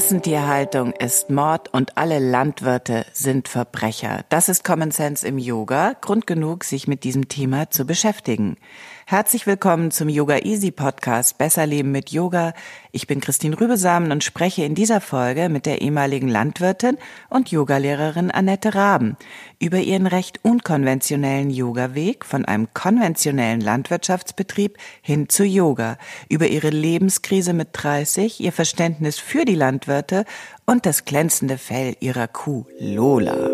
Massentierhaltung ist Mord und alle Landwirte sind Verbrecher. Das ist Common Sense im Yoga. Grund genug, sich mit diesem Thema zu beschäftigen. Herzlich willkommen zum Yoga Easy Podcast Besser Leben mit Yoga. Ich bin Christine Rübesamen und spreche in dieser Folge mit der ehemaligen Landwirtin und Yogalehrerin Annette Raben über ihren recht unkonventionellen Yoga-Weg von einem konventionellen Landwirtschaftsbetrieb hin zu Yoga, über ihre Lebenskrise mit 30, ihr Verständnis für die Landwirte und das glänzende Fell ihrer Kuh Lola.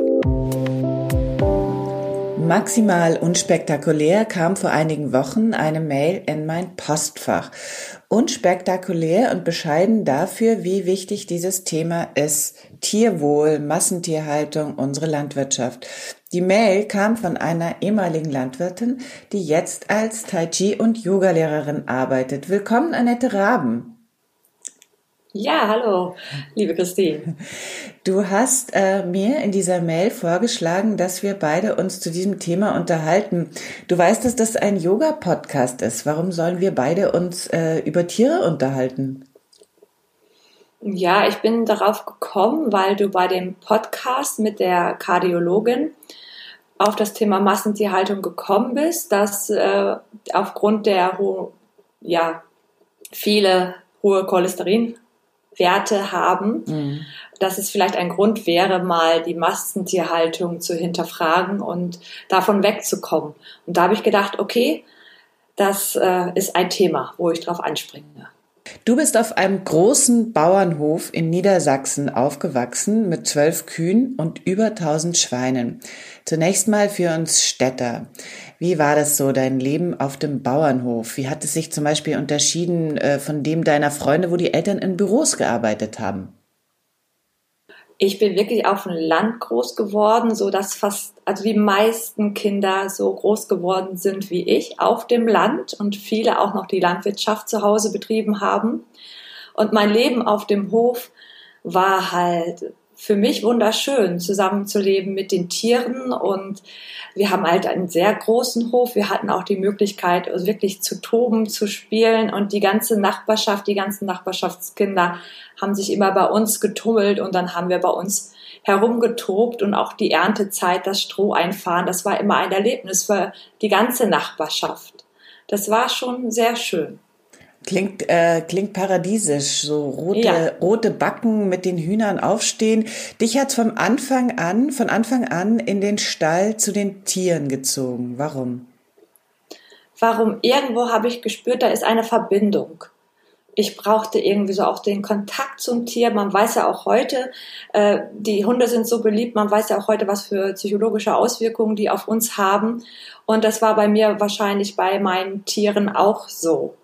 Maximal unspektakulär kam vor einigen Wochen eine Mail in mein Postfach. Unspektakulär und bescheiden dafür, wie wichtig dieses Thema ist. Tierwohl, Massentierhaltung, unsere Landwirtschaft. Die Mail kam von einer ehemaligen Landwirtin, die jetzt als Tai Chi und Yogalehrerin arbeitet. Willkommen, Annette Raben. Ja, hallo, liebe Christine. Du hast äh, mir in dieser Mail vorgeschlagen, dass wir beide uns zu diesem Thema unterhalten. Du weißt, dass das ein Yoga-Podcast ist. Warum sollen wir beide uns äh, über Tiere unterhalten? Ja, ich bin darauf gekommen, weil du bei dem Podcast mit der Kardiologin auf das Thema Massentierhaltung gekommen bist, dass äh, aufgrund der ja, viele hohe Cholesterin Werte haben, mhm. dass es vielleicht ein Grund wäre, mal die Massentierhaltung zu hinterfragen und davon wegzukommen. Und da habe ich gedacht, okay, das äh, ist ein Thema, wo ich drauf anspringe. Du bist auf einem großen Bauernhof in Niedersachsen aufgewachsen mit zwölf Kühen und über tausend Schweinen. Zunächst mal für uns Städter. Wie war das so, dein Leben auf dem Bauernhof? Wie hat es sich zum Beispiel unterschieden äh, von dem deiner Freunde, wo die Eltern in Büros gearbeitet haben? Ich bin wirklich auf dem Land groß geworden, so dass fast, also die meisten Kinder so groß geworden sind wie ich auf dem Land und viele auch noch die Landwirtschaft zu Hause betrieben haben. Und mein Leben auf dem Hof war halt für mich wunderschön, zusammenzuleben mit den Tieren. Und wir haben halt einen sehr großen Hof. Wir hatten auch die Möglichkeit, wirklich zu toben, zu spielen. Und die ganze Nachbarschaft, die ganzen Nachbarschaftskinder haben sich immer bei uns getummelt und dann haben wir bei uns herumgetobt und auch die Erntezeit, das Stroh einfahren. Das war immer ein Erlebnis für die ganze Nachbarschaft. Das war schon sehr schön. Klingt, äh, klingt paradiesisch, so rote, ja. rote Backen mit den Hühnern aufstehen. Dich hat's vom Anfang an, von Anfang an in den Stall zu den Tieren gezogen. Warum? Warum? Irgendwo habe ich gespürt, da ist eine Verbindung. Ich brauchte irgendwie so auch den Kontakt zum Tier. Man weiß ja auch heute, äh, die Hunde sind so beliebt, man weiß ja auch heute, was für psychologische Auswirkungen die auf uns haben. Und das war bei mir wahrscheinlich bei meinen Tieren auch so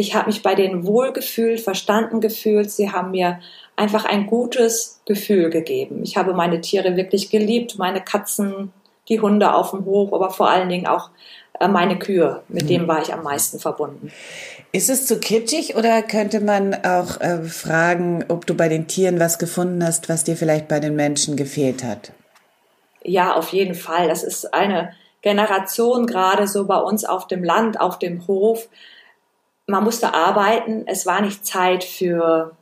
ich habe mich bei denen wohlgefühlt, verstanden gefühlt. Sie haben mir einfach ein gutes Gefühl gegeben. Ich habe meine Tiere wirklich geliebt, meine Katzen, die Hunde auf dem Hof, aber vor allen Dingen auch äh, meine Kühe. Mit mhm. dem war ich am meisten verbunden. Ist es zu kitschig oder könnte man auch äh, fragen, ob du bei den Tieren was gefunden hast, was dir vielleicht bei den Menschen gefehlt hat? Ja, auf jeden Fall. Das ist eine Generation gerade so bei uns auf dem Land, auf dem Hof man musste arbeiten, es war nicht Zeit für,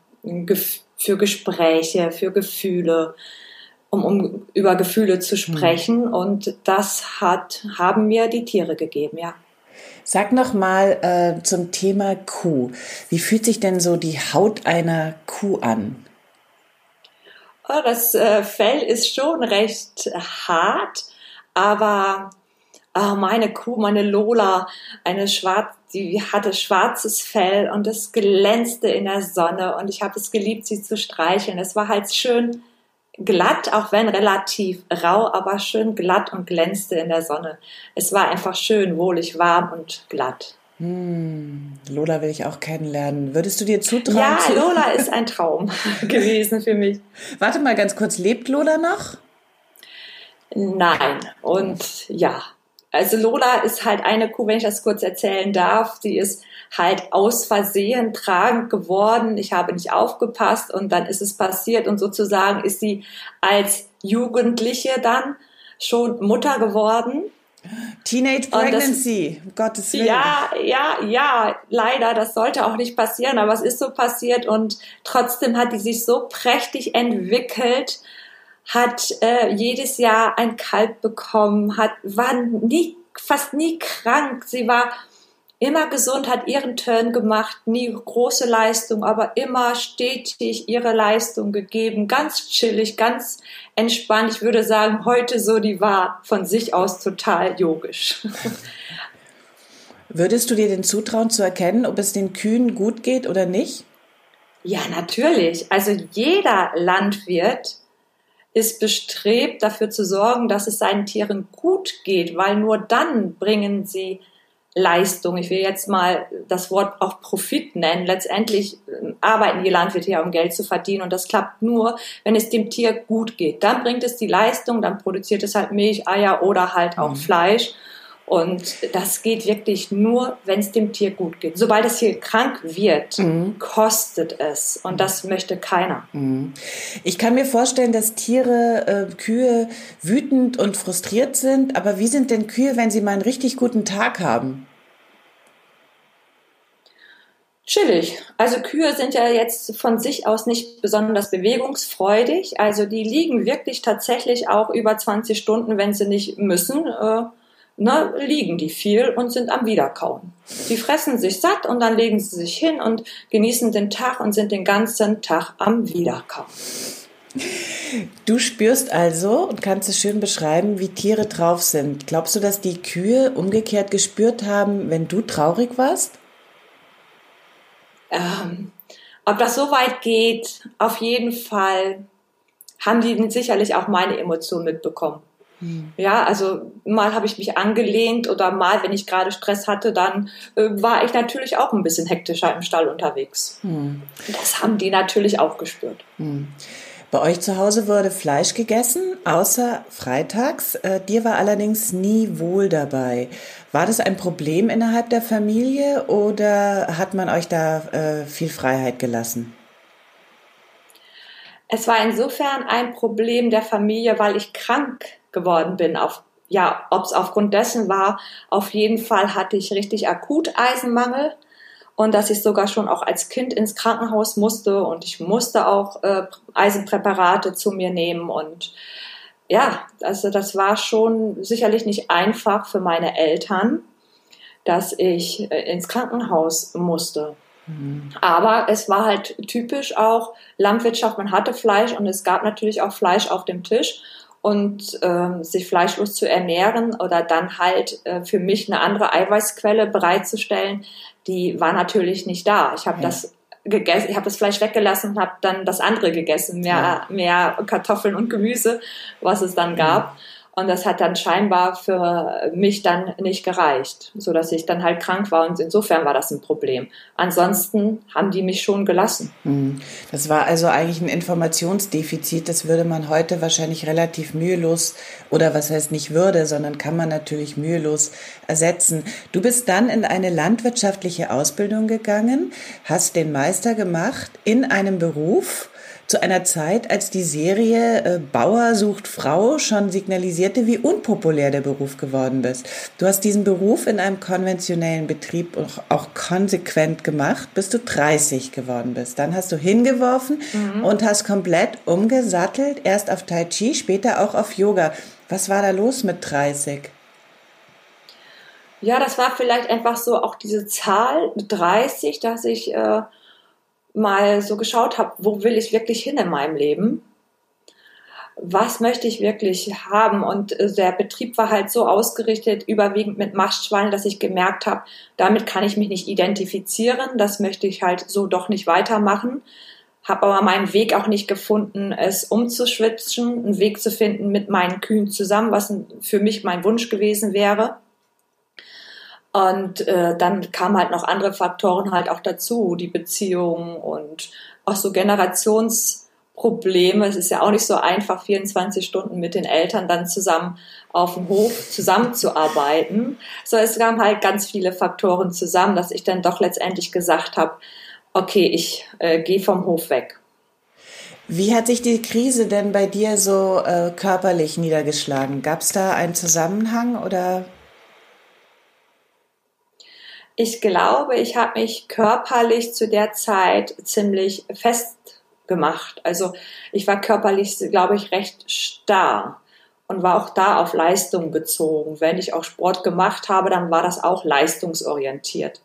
für Gespräche, für Gefühle, um, um über Gefühle zu hm. sprechen. Mhm. Und das hat, haben mir die Tiere gegeben, ja. Sag noch mal äh, zum Thema Kuh. Wie fühlt sich denn so die Haut einer Kuh an? Oh, das äh, Fell ist schon recht hart, aber oh, meine Kuh, meine Lola, eine schwarz, die hatte schwarzes Fell und es glänzte in der Sonne und ich habe es geliebt, sie zu streicheln. Es war halt schön glatt, auch wenn relativ rau, aber schön glatt und glänzte in der Sonne. Es war einfach schön, wohlig, warm und glatt. Hm, Lola will ich auch kennenlernen. Würdest du dir zutrauen? Ja, Lola ist ein Traum gewesen für mich. Warte mal ganz kurz, lebt Lola noch? Nein. Und ja, also Lola ist halt eine Kuh, wenn ich das kurz erzählen darf. Sie ist halt aus Versehen tragend geworden. Ich habe nicht aufgepasst und dann ist es passiert und sozusagen ist sie als Jugendliche dann schon Mutter geworden. Teenage Pregnancy, das, Gottes Willen. Ja, ja, ja, leider, das sollte auch nicht passieren, aber es ist so passiert und trotzdem hat die sich so prächtig entwickelt, hat äh, jedes Jahr ein Kalb bekommen, hat, war nie, fast nie krank. Sie war immer gesund, hat ihren Turn gemacht, nie große Leistung, aber immer stetig ihre Leistung gegeben, ganz chillig, ganz entspannt. Ich würde sagen, heute so, die war von sich aus total yogisch. Würdest du dir den zutrauen zu erkennen, ob es den Kühen gut geht oder nicht? Ja, natürlich. Also jeder Landwirt ist bestrebt, dafür zu sorgen, dass es seinen Tieren gut geht, weil nur dann bringen sie Leistung. Ich will jetzt mal das Wort auch Profit nennen. Letztendlich äh, arbeiten die Landwirte ja, um Geld zu verdienen und das klappt nur, wenn es dem Tier gut geht. Dann bringt es die Leistung, dann produziert es halt Milch, Eier oder halt auch mhm. Fleisch. Und das geht wirklich nur, wenn es dem Tier gut geht. Sobald es hier krank wird, mhm. kostet es. Und das möchte keiner. Mhm. Ich kann mir vorstellen, dass Tiere, äh, Kühe wütend und frustriert sind. Aber wie sind denn Kühe, wenn sie mal einen richtig guten Tag haben? Chillig. Also Kühe sind ja jetzt von sich aus nicht besonders bewegungsfreudig. Also die liegen wirklich tatsächlich auch über 20 Stunden, wenn sie nicht müssen. Ne, liegen die viel und sind am Wiederkauen. Die fressen sich satt und dann legen sie sich hin und genießen den Tag und sind den ganzen Tag am Wiederkauen. Du spürst also und kannst es schön beschreiben, wie Tiere drauf sind. Glaubst du, dass die Kühe umgekehrt gespürt haben, wenn du traurig warst? Ähm, ob das so weit geht, auf jeden Fall haben die sicherlich auch meine Emotionen mitbekommen. Hm. Ja, also mal habe ich mich angelehnt oder mal, wenn ich gerade Stress hatte, dann äh, war ich natürlich auch ein bisschen hektischer im Stall unterwegs. Hm. Das haben die natürlich auch gespürt. Hm. Bei euch zu Hause wurde Fleisch gegessen, außer freitags. Äh, dir war allerdings nie wohl dabei. War das ein Problem innerhalb der Familie oder hat man euch da äh, viel Freiheit gelassen? Es war insofern ein Problem der Familie, weil ich krank geworden bin. Auf, ja, ob es aufgrund dessen war, auf jeden Fall hatte ich richtig akut Eisenmangel und dass ich sogar schon auch als Kind ins Krankenhaus musste und ich musste auch äh, Eisenpräparate zu mir nehmen und ja, also das war schon sicherlich nicht einfach für meine Eltern, dass ich äh, ins Krankenhaus musste. Aber es war halt typisch auch Landwirtschaft, man hatte Fleisch und es gab natürlich auch Fleisch auf dem Tisch und äh, sich fleischlos zu ernähren oder dann halt äh, für mich eine andere Eiweißquelle bereitzustellen, die war natürlich nicht da. Ich habe ja. das gegessen, ich habe das Fleisch weggelassen und habe dann das andere gegessen, mehr, ja. mehr Kartoffeln und Gemüse, was es dann gab. Ja. Und das hat dann scheinbar für mich dann nicht gereicht, so dass ich dann halt krank war. Und insofern war das ein Problem. Ansonsten haben die mich schon gelassen. Hm. Das war also eigentlich ein Informationsdefizit. Das würde man heute wahrscheinlich relativ mühelos oder was heißt nicht würde, sondern kann man natürlich mühelos ersetzen. Du bist dann in eine landwirtschaftliche Ausbildung gegangen, hast den Meister gemacht in einem Beruf, zu einer Zeit, als die Serie äh, Bauer sucht Frau schon signalisierte, wie unpopulär der Beruf geworden bist. Du hast diesen Beruf in einem konventionellen Betrieb auch, auch konsequent gemacht, bis du 30 geworden bist. Dann hast du hingeworfen mhm. und hast komplett umgesattelt, erst auf Tai Chi, später auch auf Yoga. Was war da los mit 30? Ja, das war vielleicht einfach so auch diese Zahl 30, dass ich äh, mal so geschaut habe, wo will ich wirklich hin in meinem Leben? Was möchte ich wirklich haben? Und äh, der Betrieb war halt so ausgerichtet, überwiegend mit Mastschweinen, dass ich gemerkt habe, damit kann ich mich nicht identifizieren. Das möchte ich halt so doch nicht weitermachen. Habe aber meinen Weg auch nicht gefunden, es umzuschwitzen, einen Weg zu finden mit meinen Kühen zusammen, was für mich mein Wunsch gewesen wäre. Und äh, dann kamen halt noch andere Faktoren halt auch dazu, die Beziehung und auch so Generationsprobleme. Es ist ja auch nicht so einfach, 24 Stunden mit den Eltern dann zusammen auf dem Hof zusammenzuarbeiten. So, es kamen halt ganz viele Faktoren zusammen, dass ich dann doch letztendlich gesagt habe, okay, ich äh, gehe vom Hof weg. Wie hat sich die Krise denn bei dir so äh, körperlich niedergeschlagen? Gab es da einen Zusammenhang oder Ich glaube, ich habe mich körperlich zu der Zeit ziemlich festgemacht. Also ich war körperlich, glaube ich, recht starr und war auch da auf Leistung bezogen. Wenn ich auch Sport gemacht habe, dann war das auch leistungsorientiert.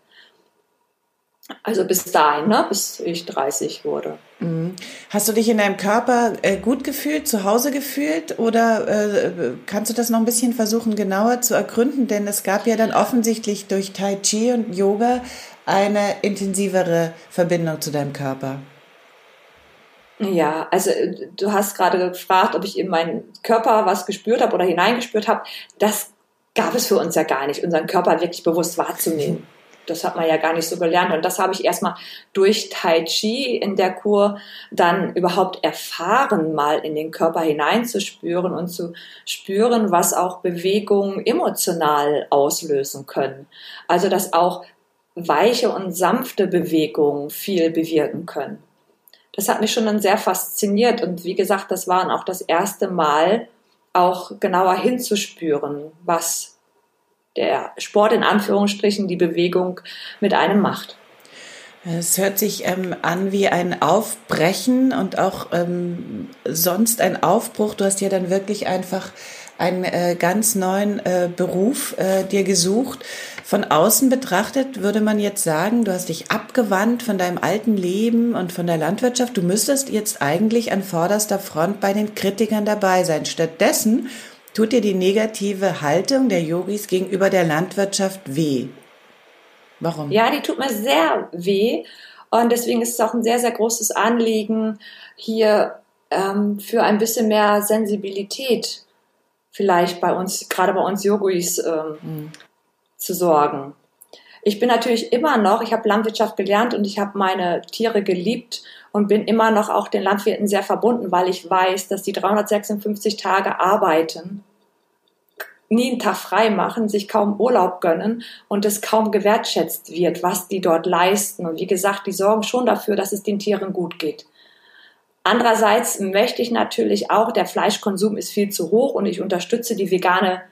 Also bis dahin, ne, bis ich 30 wurde. Mhm. Hast du dich in deinem Körper äh, gut gefühlt, zu Hause gefühlt oder äh, kannst du das noch ein bisschen versuchen genauer zu ergründen? Denn es gab ja dann offensichtlich durch Tai Chi und Yoga eine intensivere Verbindung zu deinem Körper. Ja, also äh, du hast gerade gefragt, ob ich in meinen Körper was gespürt habe oder hineingespürt habe. Das gab es für uns ja gar nicht, unseren Körper wirklich bewusst wahrzunehmen. Das hat man ja gar nicht so gelernt. Und das habe ich erstmal durch Tai Chi in der Kur dann überhaupt erfahren, mal in den Körper hineinzuspüren und zu spüren, was auch Bewegungen emotional auslösen können. Also, dass auch weiche und sanfte Bewegungen viel bewirken können das hat mich schon dann sehr fasziniert. Und wie gesagt, das war auch das erste Mal, auch genauer hinzuspüren, was der Sport in Anführungsstrichen, die Bewegung mit einem macht. Es hört sich ähm, an wie ein Aufbrechen und auch ähm, sonst ein Aufbruch. Du hast ja dann wirklich einfach einen äh, ganz neuen äh, Beruf äh, dir gesucht. Von außen betrachtet würde man jetzt sagen, du hast dich abgewandt von deinem alten Leben und von der Landwirtschaft. Du müsstest jetzt eigentlich an vorderster Front bei den Kritikern dabei sein. Stattdessen tut dir die negative Haltung der Yogis gegenüber der Landwirtschaft weh. Warum? Ja, die tut mir sehr weh. Und deswegen ist es auch ein sehr, sehr großes Anliegen, hier ähm, für ein bisschen mehr Sensibilität vielleicht bei uns, gerade bei uns Yogis, ähm, mhm zu sorgen. Ich bin natürlich immer noch, ich habe Landwirtschaft gelernt und ich habe meine Tiere geliebt und bin immer noch auch den Landwirten sehr verbunden, weil ich weiß, dass die 356 Tage arbeiten, nie einen Tag frei machen, sich kaum Urlaub gönnen und es kaum gewertschätzt wird, was die dort leisten. Und wie gesagt, die sorgen schon dafür, dass es den Tieren gut geht. Andererseits möchte ich natürlich auch, der Fleischkonsum ist viel zu hoch und ich unterstütze die vegane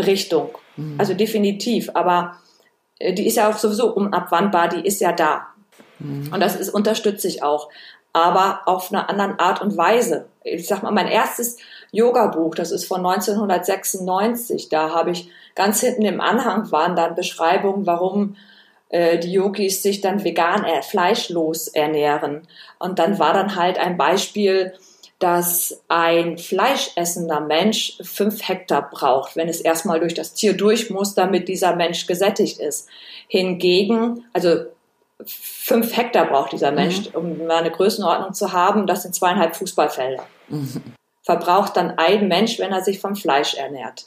Richtung. Mhm. Also definitiv. Aber äh, die ist ja auch sowieso unabwandbar, die ist ja da. Mhm. Und das ist, unterstütze ich auch. Aber auf einer anderen Art und Weise. Ich sag mal, mein erstes Yoga-Buch, das ist von 1996. Da habe ich ganz hinten im Anhang waren dann Beschreibungen, warum äh, die Yogis sich dann vegan, äh, fleischlos ernähren. Und dann war dann halt ein Beispiel, dass ein fleischessender Mensch fünf Hektar braucht, wenn es erstmal durch das Tier durch muss, damit dieser Mensch gesättigt ist. Hingegen, also fünf Hektar braucht dieser mhm. Mensch, mhm. um eine Größenordnung zu haben, das sind zweieinhalb Fußballfelder. Mhm. Verbraucht dann ein Mensch, wenn er sich vom Fleisch ernährt.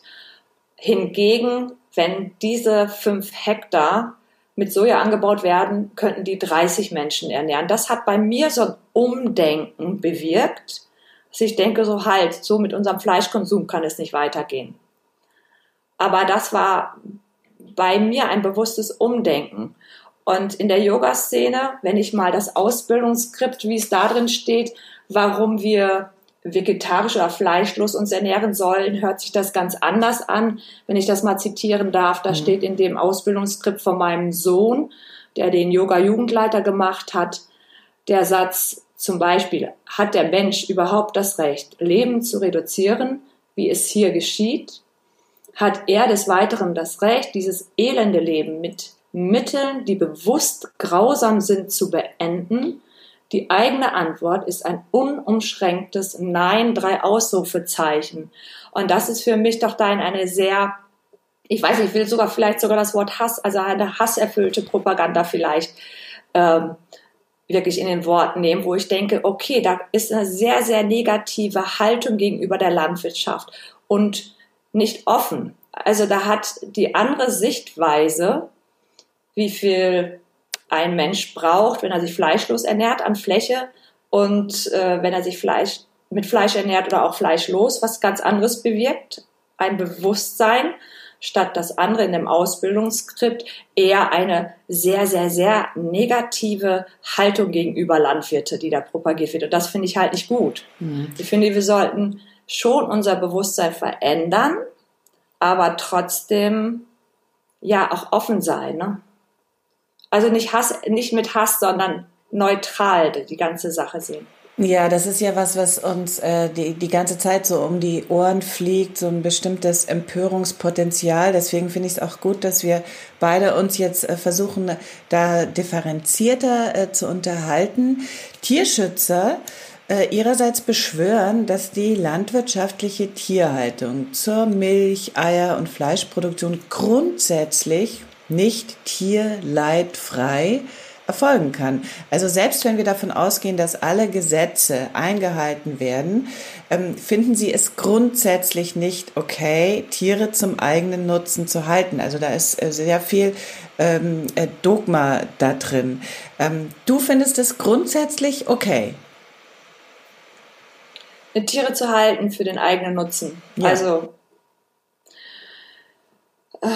Hingegen, wenn diese fünf Hektar mit Soja angebaut werden, könnten die 30 Menschen ernähren. Das hat bei mir so ein Umdenken bewirkt, dass ich denke, so halt, so mit unserem Fleischkonsum kann es nicht weitergehen. Aber das war bei mir ein bewusstes Umdenken. Und in der Yoga-Szene, wenn ich mal das Ausbildungsskript, wie es da drin steht, warum wir vegetarisch oder fleischlos uns ernähren sollen, hört sich das ganz anders an. Wenn ich das mal zitieren darf, da mhm. steht in dem Ausbildungsskript von meinem Sohn, der den Yoga-Jugendleiter gemacht hat, der Satz, zum Beispiel, hat der Mensch überhaupt das Recht, Leben zu reduzieren, wie es hier geschieht? Hat er des Weiteren das Recht, dieses elende Leben mit Mitteln, die bewusst grausam sind, zu beenden? Die eigene Antwort ist ein unumschränktes Nein, drei Ausrufezeichen. Und das ist für mich doch dann eine sehr, ich weiß nicht, ich will sogar vielleicht sogar das Wort Hass, also eine hasserfüllte Propaganda vielleicht ähm, wirklich in den Worten nehmen, wo ich denke, okay, da ist eine sehr, sehr negative Haltung gegenüber der Landwirtschaft und nicht offen. Also da hat die andere Sichtweise, wie viel ein Mensch braucht, wenn er sich fleischlos ernährt an Fläche und äh, wenn er sich Fleisch mit Fleisch ernährt oder auch fleischlos, was ganz anderes bewirkt, ein Bewusstsein statt das andere in dem Ausbildungsskript eher eine sehr, sehr, sehr negative Haltung gegenüber Landwirte, die da propagiert wird. Und das finde ich halt nicht gut. Mhm. Ich finde, wir sollten schon unser Bewusstsein verändern, aber trotzdem ja auch offen sein. Ne? Also nicht Hass, nicht mit Hass, sondern neutral die ganze Sache sehen. Ja, das ist ja was, was uns äh, die, die ganze Zeit so um die Ohren fliegt, so ein bestimmtes Empörungspotenzial. Deswegen finde ich es auch gut, dass wir beide uns jetzt äh, versuchen, da differenzierter äh, zu unterhalten. Tierschützer äh, ihrerseits beschwören, dass die landwirtschaftliche Tierhaltung zur Milch, Eier und Fleischproduktion grundsätzlich nicht tierleidfrei erfolgen kann. Also selbst wenn wir davon ausgehen, dass alle Gesetze eingehalten werden, ähm, finden Sie es grundsätzlich nicht okay, Tiere zum eigenen Nutzen zu halten. Also da ist äh, sehr viel ähm, äh, Dogma da drin. Ähm, du findest es grundsätzlich okay? Tiere zu halten für den eigenen Nutzen. Ja. Also äh,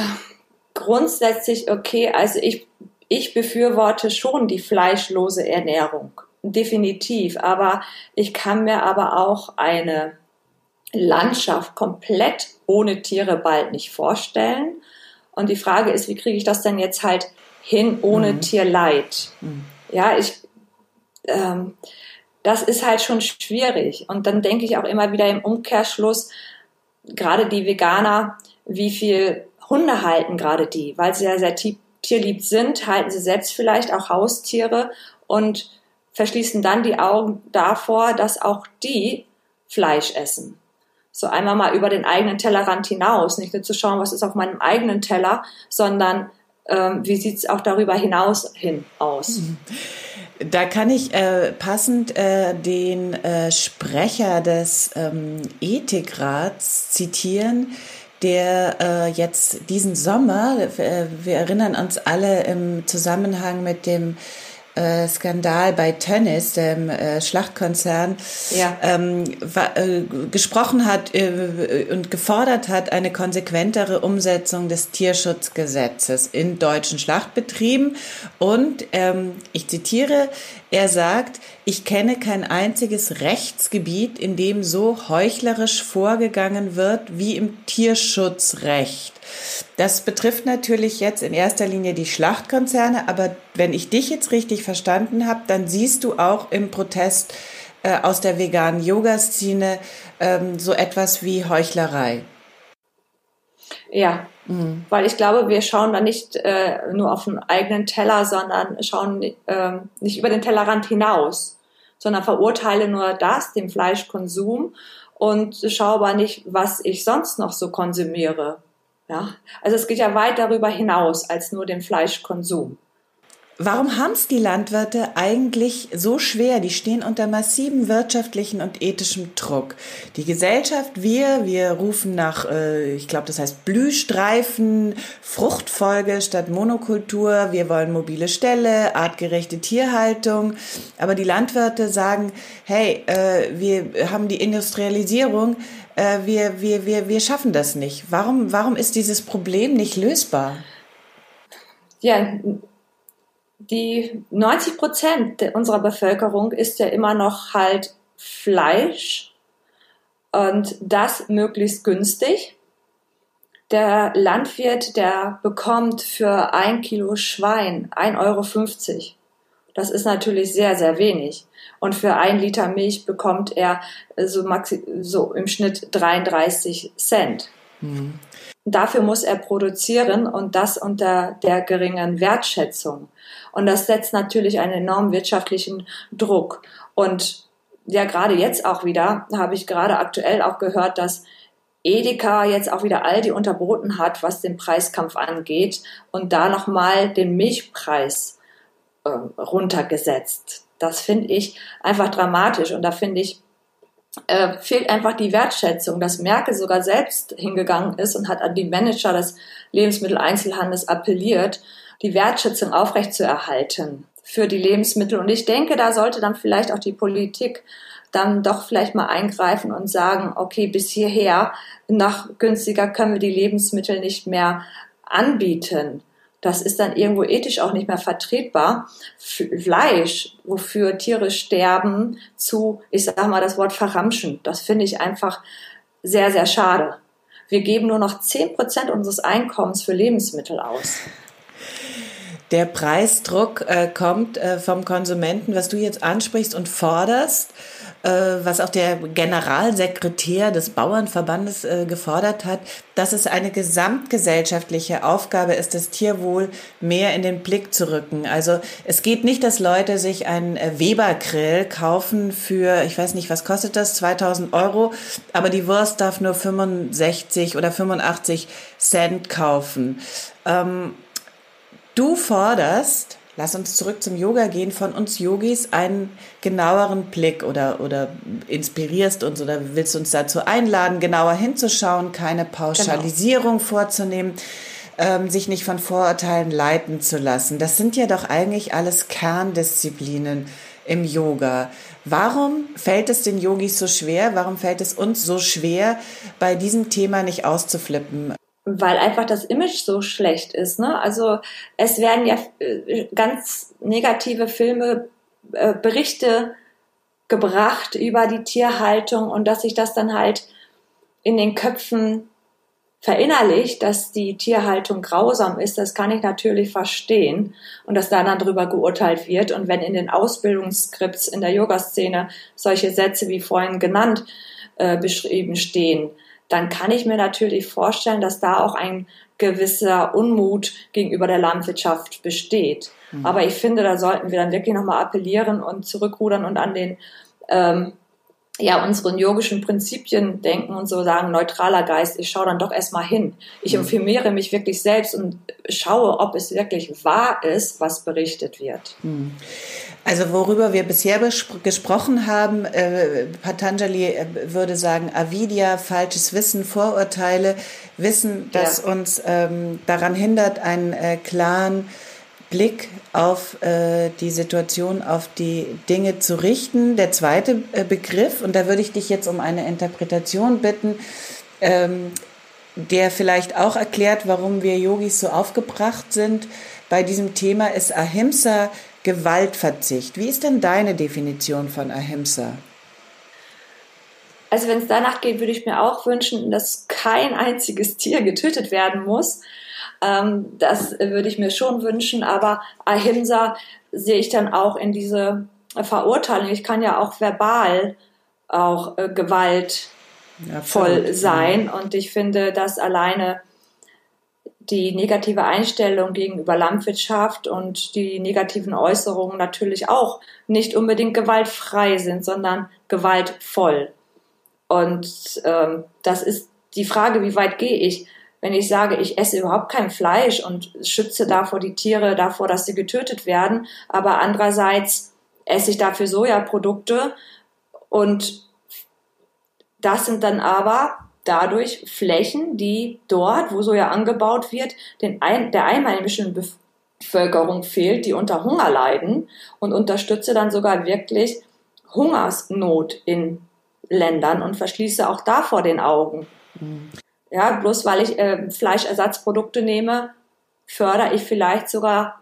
grundsätzlich okay. Also ich ich befürworte schon die fleischlose Ernährung. Definitiv. Aber ich kann mir aber auch eine Landschaft komplett ohne Tiere bald nicht vorstellen. Und die Frage ist, wie kriege ich das denn jetzt halt hin ohne mhm. Tierleid? Mhm. Ja, ich, ähm, das ist halt schon schwierig. Und dann denke ich auch immer wieder im Umkehrschluss, gerade die Veganer, wie viel Hunde halten gerade die, weil sie ja sehr tierlieb sind, halten sie selbst vielleicht auch Haustiere und verschließen dann die Augen davor, dass auch die Fleisch essen. So einmal mal über den eigenen Tellerrand hinaus, nicht nur zu schauen, was ist auf meinem eigenen Teller, sondern ähm, wie sieht es auch darüber hinaus hin aus. Da kann ich äh, passend äh, den äh, Sprecher des ähm, Ethikrats zitieren, der äh, jetzt diesen Sommer, äh, wir erinnern uns alle im Zusammenhang mit dem äh, Skandal bei Tönnies, dem äh, Schlachtkonzern, ja. ähm, äh, gesprochen hat äh, und gefordert hat, eine konsequentere Umsetzung des Tierschutzgesetzes in deutschen Schlachtbetrieben. Und ähm, ich zitiere, er sagt, ich kenne kein einziges Rechtsgebiet, in dem so heuchlerisch vorgegangen wird wie im Tierschutzrecht. Das betrifft natürlich jetzt in erster Linie die Schlachtkonzerne, aber wenn ich dich jetzt richtig verstanden habe, dann siehst du auch im Protest äh, aus der veganen Yoga-Szene ähm, so etwas wie Heuchlerei. Ja, mhm. weil ich glaube, wir schauen da nicht äh, nur auf den eigenen Teller, sondern schauen äh, nicht über den Tellerrand hinaus, sondern verurteilen nur das, den Fleischkonsum und schaue aber nicht, was ich sonst noch so konsumiere. Ja, also es geht ja weit darüber hinaus als nur den Fleischkonsum. Warum haben es die Landwirte eigentlich so schwer? Die stehen unter massivem wirtschaftlichen und ethischem Druck. Die Gesellschaft, wir, wir rufen nach, äh, ich glaube, das heißt Blühstreifen, Fruchtfolge statt Monokultur. Wir wollen mobile Ställe, artgerechte Tierhaltung. Aber die Landwirte sagen, hey, äh, wir haben die Industrialisierung, äh, wir, wir, wir, wir schaffen das nicht. Warum, warum ist dieses Problem nicht lösbar? Ja, die 90 Prozent unserer Bevölkerung isst ja immer noch halt Fleisch und das möglichst günstig. Der Landwirt, der bekommt für ein Kilo Schwein 1,50 Euro. Das ist natürlich sehr, sehr wenig. Und für ein Liter Milch bekommt er so, maxi so im Schnitt 33 Cent. Mhm. Dafür muss er produzieren und das unter der geringen Wertschätzung. Und das setzt natürlich einen enormen wirtschaftlichen Druck. Und ja, gerade jetzt auch wieder, habe ich gerade aktuell auch gehört, dass Edeka jetzt auch wieder Aldi unterboten hat, was den Preiskampf angeht und da nochmal den Milchpreis äh, runtergesetzt. Das finde ich einfach dramatisch und da finde ich, äh, fehlt einfach die Wertschätzung, dass Merkel sogar selbst hingegangen ist und hat an die Manager des Lebensmitteleinzelhandels appelliert, die Wertschätzung aufrechtzuerhalten für die Lebensmittel. Und ich denke, da sollte dann vielleicht auch die Politik dann doch vielleicht mal eingreifen und sagen, okay, bis hierher, noch günstiger können wir die Lebensmittel nicht mehr anbieten. Das ist dann irgendwo ethisch auch nicht mehr vertretbar. Fleisch, wofür Tiere sterben, zu, ich sag mal das Wort verramschen, das finde ich einfach sehr, sehr schade. Wir geben nur noch zehn Prozent unseres Einkommens für Lebensmittel aus. Der Preisdruck äh, kommt äh, vom Konsumenten, was du jetzt ansprichst und forderst, äh, was auch der Generalsekretär des Bauernverbandes äh, gefordert hat, dass es eine gesamtgesellschaftliche Aufgabe ist, das Tierwohl mehr in den Blick zu rücken. Also es geht nicht, dass Leute sich einen äh, Weber-Grill kaufen für, ich weiß nicht, was kostet das, 2000 Euro, aber die Wurst darf nur 65 oder 85 Cent kaufen. Ähm, Du forderst, lass uns zurück zum Yoga gehen, von uns Yogis einen genaueren Blick oder, oder inspirierst uns oder willst uns dazu einladen, genauer hinzuschauen, keine Pauschalisierung genau. vorzunehmen, ähm, sich nicht von Vorurteilen leiten zu lassen. Das sind ja doch eigentlich alles Kerndisziplinen im Yoga. Warum fällt es den Yogis so schwer? Warum fällt es uns so schwer, bei diesem Thema nicht auszuflippen? Weil einfach das Image so schlecht ist. Ne? Also es werden ja äh, ganz negative Filme, äh, Berichte gebracht über die Tierhaltung und dass sich das dann halt in den Köpfen verinnerlicht, dass die Tierhaltung grausam ist, das kann ich natürlich verstehen und dass da dann drüber geurteilt wird. Und wenn in den Ausbildungsskripts in der Yoga-Szene solche Sätze wie vorhin genannt äh, beschrieben stehen, dann kann ich mir natürlich vorstellen, dass da auch ein gewisser Unmut gegenüber der Landwirtschaft besteht. Mhm. Aber ich finde, da sollten wir dann wirklich nochmal appellieren und zurückrudern und an den ähm, ja, unseren yogischen Prinzipien denken und so sagen, neutraler Geist, ich schaue dann doch erstmal hin. Ich mhm. informiere mich wirklich selbst und schaue, ob es wirklich wahr ist, was berichtet wird. Also worüber wir bisher gesprochen haben, äh, Patanjali äh, würde sagen, Avidya, falsches Wissen, Vorurteile, Wissen, das ja. uns ähm, daran hindert, einen äh, klaren Blick auf äh, die Situation, auf die Dinge zu richten. Der zweite äh, Begriff, und da würde ich dich jetzt um eine Interpretation bitten, ähm, der vielleicht auch erklärt, warum wir Yogis so aufgebracht sind bei diesem Thema, ist Ahimsa, Gewaltverzicht. Wie ist denn deine Definition von Ahimsa? Also wenn es danach geht, würde ich mir auch wünschen, dass kein einziges Tier getötet werden muss. Ähm, das würde ich mir schon wünschen, aber Ahimsa sehe ich dann auch in diese Verurteilung. Ich kann ja auch verbal auch äh, gewaltvoll ja, sein und ich finde, dass alleine die negative Einstellung gegenüber Landwirtschaft und die negativen Äußerungen natürlich auch nicht unbedingt gewaltfrei sind, sondern gewaltvoll. Und ähm, das ist die Frage, wie weit gehe ich? Wenn ich sage, ich esse überhaupt kein Fleisch und schütze davor die Tiere davor, dass sie getötet werden, aber andererseits esse ich dafür Sojaprodukte und das sind dann aber dadurch Flächen, die dort, wo Soja angebaut wird, den ein, der einheimischen Bevölkerung fehlt, die unter Hunger leiden und unterstütze dann sogar wirklich Hungersnot in Ländern und verschließe auch davor den Augen. Mhm. Ja, bloß weil ich äh, Fleischersatzprodukte nehme, fördere ich vielleicht sogar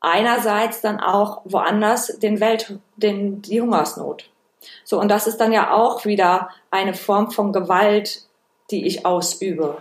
einerseits dann auch woanders den Welt, den, die Hungersnot. So, und das ist dann ja auch wieder eine Form von Gewalt, die ich ausübe.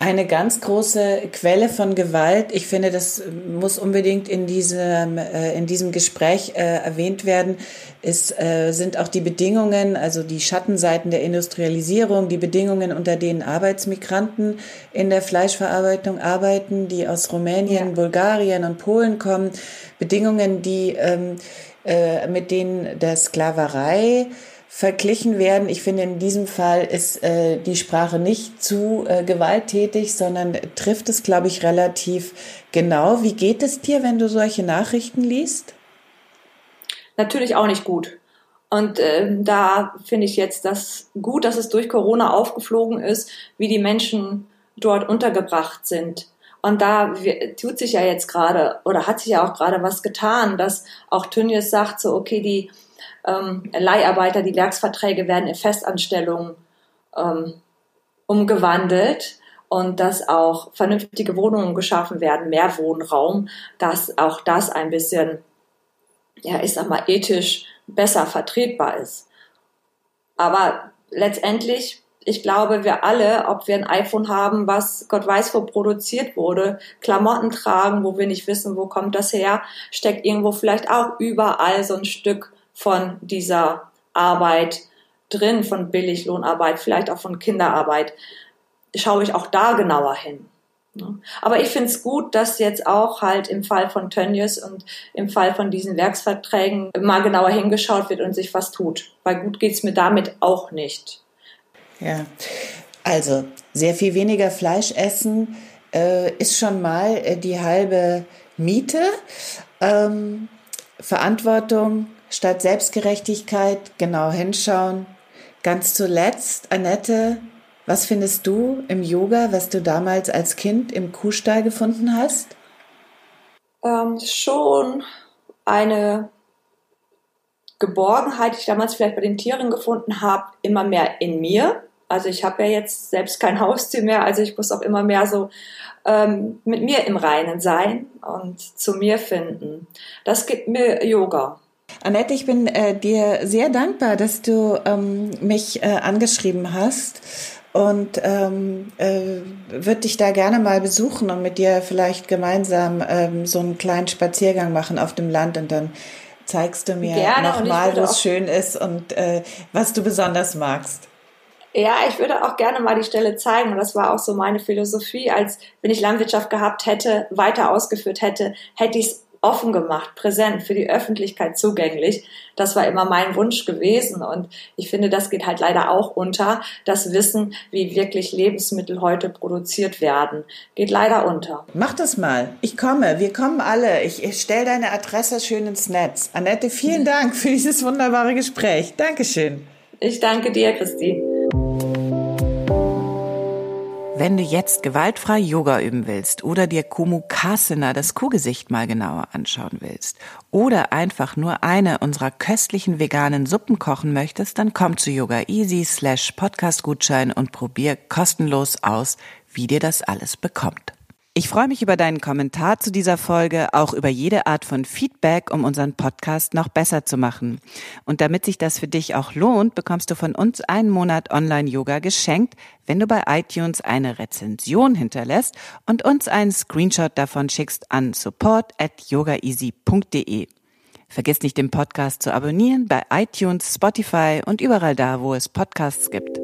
Eine ganz große Quelle von Gewalt, ich finde, das muss unbedingt in diesem, äh, in diesem Gespräch äh, erwähnt werden, ist, äh, sind auch die Bedingungen, also die Schattenseiten der Industrialisierung, die Bedingungen, unter denen Arbeitsmigranten in der Fleischverarbeitung arbeiten, die aus Rumänien, ja. Bulgarien und Polen kommen, Bedingungen, die ähm, äh, mit denen der Sklaverei verglichen werden. Ich finde, in diesem Fall ist äh, die Sprache nicht zu äh, gewalttätig, sondern trifft es, glaube ich, relativ genau. Wie geht es dir, wenn du solche Nachrichten liest? Natürlich auch nicht gut. Und äh, da finde ich jetzt das gut, dass es durch Corona aufgeflogen ist, wie die Menschen dort untergebracht sind. Und da tut sich ja jetzt gerade oder hat sich ja auch gerade was getan, dass auch Tönnies sagt, so okay, die ähm, Leiharbeiter, die Werksverträge werden in Festanstellungen ähm, umgewandelt und dass auch vernünftige Wohnungen geschaffen werden, mehr Wohnraum, dass auch das ein bisschen, ja, ich sag mal, ethisch besser vertretbar ist. Aber letztendlich ich glaube, wir alle, ob wir ein iPhone haben, was Gott weiß wo produziert wurde, Klamotten tragen, wo wir nicht wissen, wo kommt das her, steckt irgendwo vielleicht auch überall so ein Stück von dieser Arbeit drin, von Billiglohnarbeit, vielleicht auch von Kinderarbeit. Schaue ich auch da genauer hin. Ne? Aber ich finde es gut, dass jetzt auch halt im Fall von Tönnies und im Fall von diesen Werksverträgen mal genauer hingeschaut wird und sich was tut. Weil gut geht's mir damit auch nicht. Ja, also sehr viel weniger Fleisch essen äh, ist schon mal äh, die halbe Miete. Ähm, Verantwortung statt Selbstgerechtigkeit, genau hinschauen. Ganz zuletzt, Annette, was findest du im Yoga, was du damals als Kind im Kuhstall gefunden hast? Ähm, schon eine Geborgenheit, die ich damals vielleicht bei den Tieren gefunden habe, immer mehr in mir. Also ich habe ja jetzt selbst kein Haustier mehr, also ich muss auch immer mehr so ähm, mit mir im Reinen sein und zu mir finden. Das gibt mir Yoga. Annette, ich bin äh, dir sehr dankbar, dass du ähm, mich äh, angeschrieben hast und ähm, äh, würde dich da gerne mal besuchen und mit dir vielleicht gemeinsam ähm, so einen kleinen Spaziergang machen auf dem Land und dann zeigst du mir nochmal, wo es schön ist und äh, was du besonders magst. Ja, ich würde auch gerne mal die Stelle zeigen. Und das war auch so meine Philosophie, als wenn ich Landwirtschaft gehabt hätte, weiter ausgeführt hätte, hätte ich es offen gemacht, präsent, für die Öffentlichkeit zugänglich. Das war immer mein Wunsch gewesen. Und ich finde, das geht halt leider auch unter. Das Wissen, wie wirklich Lebensmittel heute produziert werden, geht leider unter. Mach das mal. Ich komme. Wir kommen alle. Ich, ich stelle deine Adresse schön ins Netz. Annette, vielen Dank für dieses wunderbare Gespräch. Dankeschön. Ich danke dir, Christine. Wenn du jetzt gewaltfrei Yoga üben willst oder dir Kumukasana, das Kuhgesicht mal genauer anschauen willst oder einfach nur eine unserer köstlichen veganen Suppen kochen möchtest, dann komm zu Yoga Easy slash Podcast Gutschein und probier kostenlos aus, wie dir das alles bekommt. Ich freue mich über deinen Kommentar zu dieser Folge, auch über jede Art von Feedback, um unseren Podcast noch besser zu machen. Und damit sich das für dich auch lohnt, bekommst du von uns einen Monat Online-Yoga geschenkt, wenn du bei iTunes eine Rezension hinterlässt und uns einen Screenshot davon schickst an support at yogaeasy.de. Vergiss nicht, den Podcast zu abonnieren bei iTunes, Spotify und überall da, wo es Podcasts gibt.